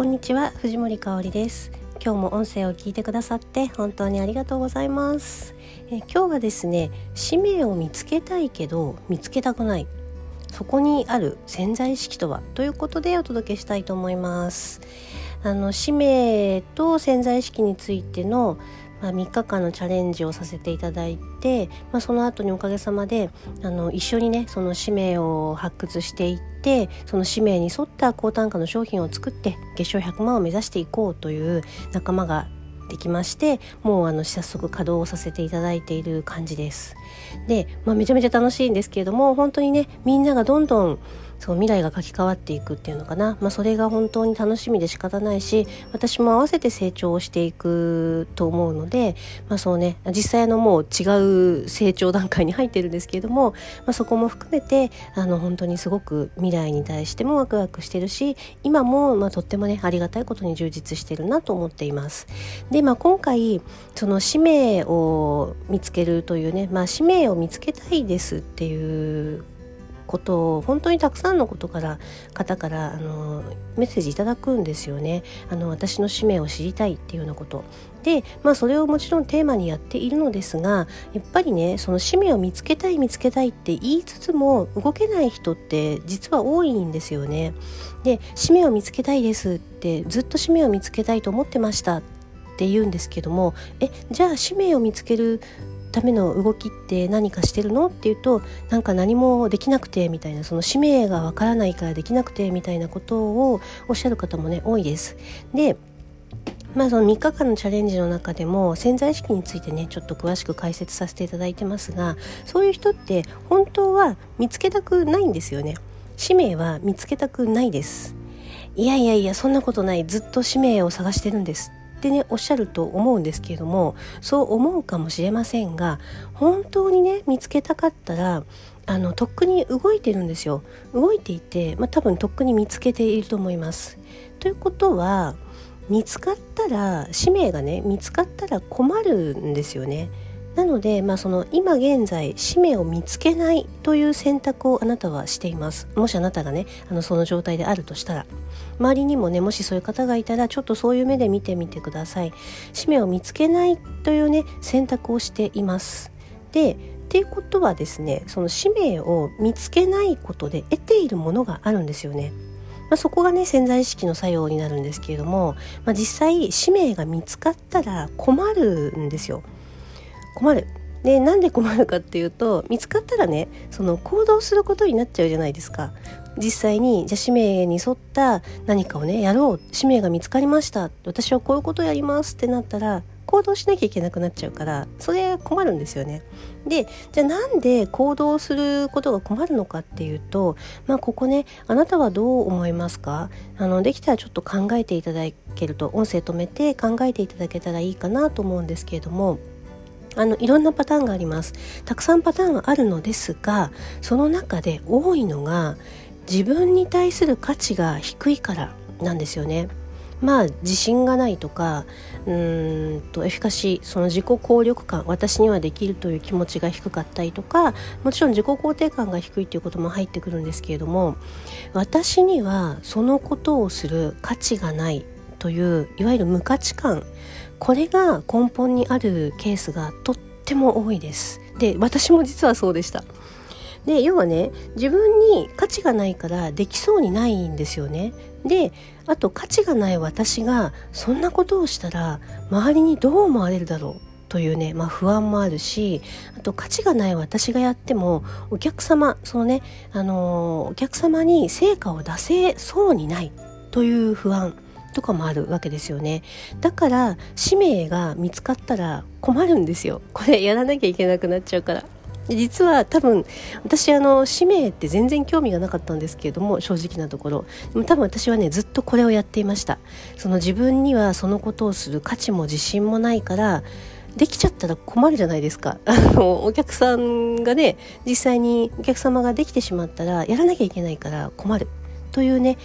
こんにちは藤森香織です。今日も音声を聞いてくださって本当にありがとうございます。え今日はですね使命を見つけたいけど見つけたくない。そこにある潜在意識とはということでお届けしたいと思います。あの使命と潜在意識についてのまあ、3日間のチャレンジをさせていただいて、まあ、その後におかげさまであの一緒にねその使命を発掘していってその使命に沿った高単価の商品を作って月賞100万を目指していこうという仲間ができましてもうあの早速稼働をさせていただいている感じです。で、まあ、めちゃめちゃ楽しいんですけれども本当にねみんながどんどんそう未来が書き換わっていくっていうのかな、まあ、それが本当に楽しみで仕方ないし私も合わせて成長をしていくと思うので、まあ、そうね実際のもう違う成長段階に入ってるんですけれども、まあ、そこも含めてあの本当にすごく未来に対してもワクワクしてるし今もまあとってもねありがたいことに充実してるなと思っています。で、まあ、今回その使命を見つけるというね、まあ、使命を見つけたいですっていうことを本当にたくさんのことから方からあのメッセージいただくんですよね。あの私の使命を知りたいっていうようなこと。でまあそれをもちろんテーマにやっているのですがやっぱりねその使命を見つけたい見つけたいって言いつつも動けない人って実は多いんですよね。で使命を見つけたいですってずっと使命を見つけたいと思ってましたって言うんですけどもえじゃあ使命を見つけるための動きって何かしてるの？っていうとなんか何もできなくてみたいなその使命がわからないからできなくてみたいなことをおっしゃる方もね多いです。でまあその3日間のチャレンジの中でも潜在意識についてねちょっと詳しく解説させていただいてますがそういう人って本当は見つけたくないんですよね。使命は見つけたくないです。いやいやいやそんなことない。ずっと使命を探してるんです。ってねおっしゃると思うんですけれどもそう思うかもしれませんが本当にね見つけたかったらあのとっくに動いてるんですよ動いていて、まあ、多分とっくに見つけていると思います。ということは見つかったら使命がね見つかったら困るんですよね。なので、まあ、その今現在使命を見つけないという選択をあなたはしています。もしあなたがねあのその状態であるとしたら。周りにもねもしそういう方がいたらちょっとそういう目で見てみてください。使命を見つけないというね選択をしています。でっていうことはですねその使命を見つけないことで得ているものがあるんですよね。まあ、そこがね潜在意識の作用になるんですけれども、まあ、実際使命が見つかったら困るんですよ。困る。でなんで困るかっていうと見つかったらねその行動することになっちゃうじゃないですか。実際にじゃあ使命に沿った何かをねやろう。使命が見つかりました。私はこういうことをやりますってなったら行動しなきゃいけなくなっちゃうからそれ困るんですよね。でじゃあなんで行動することが困るのかっていうとまあここねあなたはどう思いますか？あのできたらちょっと考えていただけると音声止めて考えていただけたらいいかなと思うんですけれどもあのいろんなパターンがあります。たくさんパターンはあるのですがその中で多いのが自分に対する価値が低いからなんですよね。まあ自信がないとかうんとエフィカシーその自己効力感私にはできるという気持ちが低かったりとかもちろん自己肯定感が低いということも入ってくるんですけれども私にはそのことをする価値がないといういわゆる無価値観これが根本にあるケースがとっても多いです。で私も実はそうでした。で要はね自分に価値がないからできそうにないんですよね。であと価値がない私がそんなことをしたら周りにどう思われるだろうというね、まあ、不安もあるしあと価値がない私がやってもお客様そのね、あのー、お客様に成果を出せそうにないという不安。とかもあるわけですよね。だから使命が見つかったら困るんですよ。これやらなきゃいけなくなっちゃうから。実は多分私あの使命って全然興味がなかったんですけれども正直なところ。でも多分私はねずっとこれをやっていました。その自分にはそのことをする価値も自信もないからできちゃったら困るじゃないですか。あのお客さんがね実際にお客様ができてしまったらやらなきゃいけないから困る。というね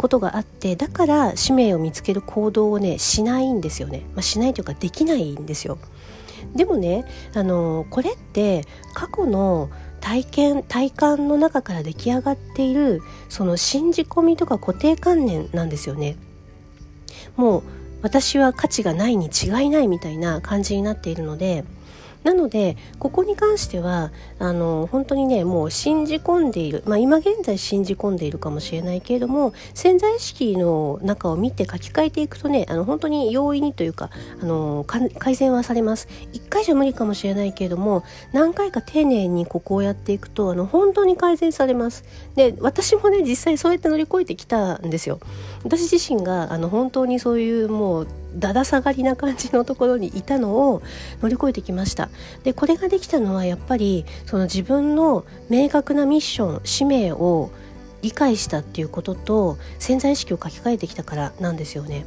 ことがあってだから使命を見つける行動をねしないんですよね、まあ、しないというかできないんですよ。でもねあのこれって過去の体験体感の中から出来上がっているその信じ込みとか固定観念なんですよね。もう私は価値がないに違いないみたいな感じになっているのでなのでここに関してはあの本当にねもう信じ込んでいる、まあ、今現在信じ込んでいるかもしれないけれども潜在意識の中を見て書き換えていくとねあの本当に容易にというかあの改善はされます。1回じゃ無理かもしれないけれども何回か丁寧にここをやっていくとあの本当に改善されます。で私もね実際そうやって乗り越えてきたんですよ。私自身があの本当にそういうもうだだ下がりな感じのところにいたのを乗り越えてきました。でこれができたのはやっぱりその自分の明確なミッション使命を理解したっていうことと潜在意識を書き換えてきたからなんですよね。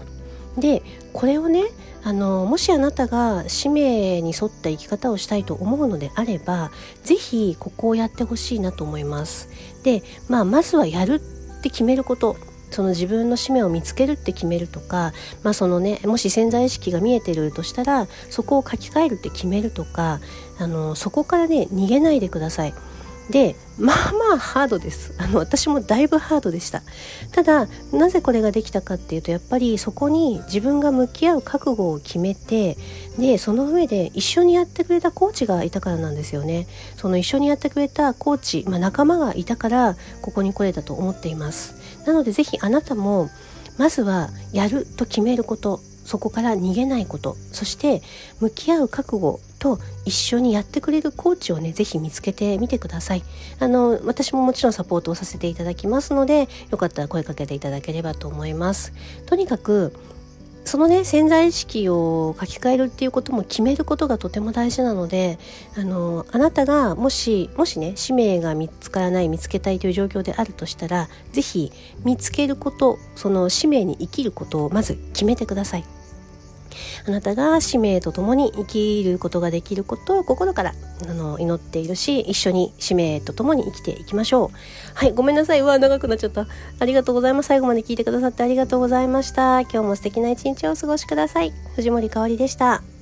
でこれをねあのもしあなたが使命に沿った生き方をしたいと思うのであれば是非ここをやってほしいなと思います。でまあまずはやるって決めること。その自分の使命を見つけるって決めるとか、まあそのね、もし潜在意識が見えてるとしたらそこを書き換えるって決めるとかあのそこからね逃げないでください。でまあまあハードです。あの私もだいぶハードでした。ただなぜこれができたかっていうとやっぱりそこに自分が向き合う覚悟を決めてでその上で一緒にやってくれたコーチがいたからなんですよね。その一緒にやってくれたコーチ、まあ、仲間がいたからここに来れたと思っています。なのでぜひあなたもまずはやると決めることそこから逃げないことそして向き合う覚悟と一緒にやってくれるコーチをねぜひ見つけてみてくださいあの私ももちろんサポートをさせていただきますのでよかったら声かけていただければと思いますとにかくそのね潜在意識を書き換えるっていうことも決めることがとても大事なのであのあなたがもしもしね使命が見つからない見つけたいという状況であるとしたら是非見つけることその使命に生きることをまず決めてください。あなたが使命とともに生きることができることを心からあの祈っているし一緒に使命とともに生きていきましょう。はいごめんなさい。うわ長くなっちゃった。ありがとうございます。最後まで聞いてくださってありがとうございました。今日も素敵な一日をお過ごしください。藤森かおりでした。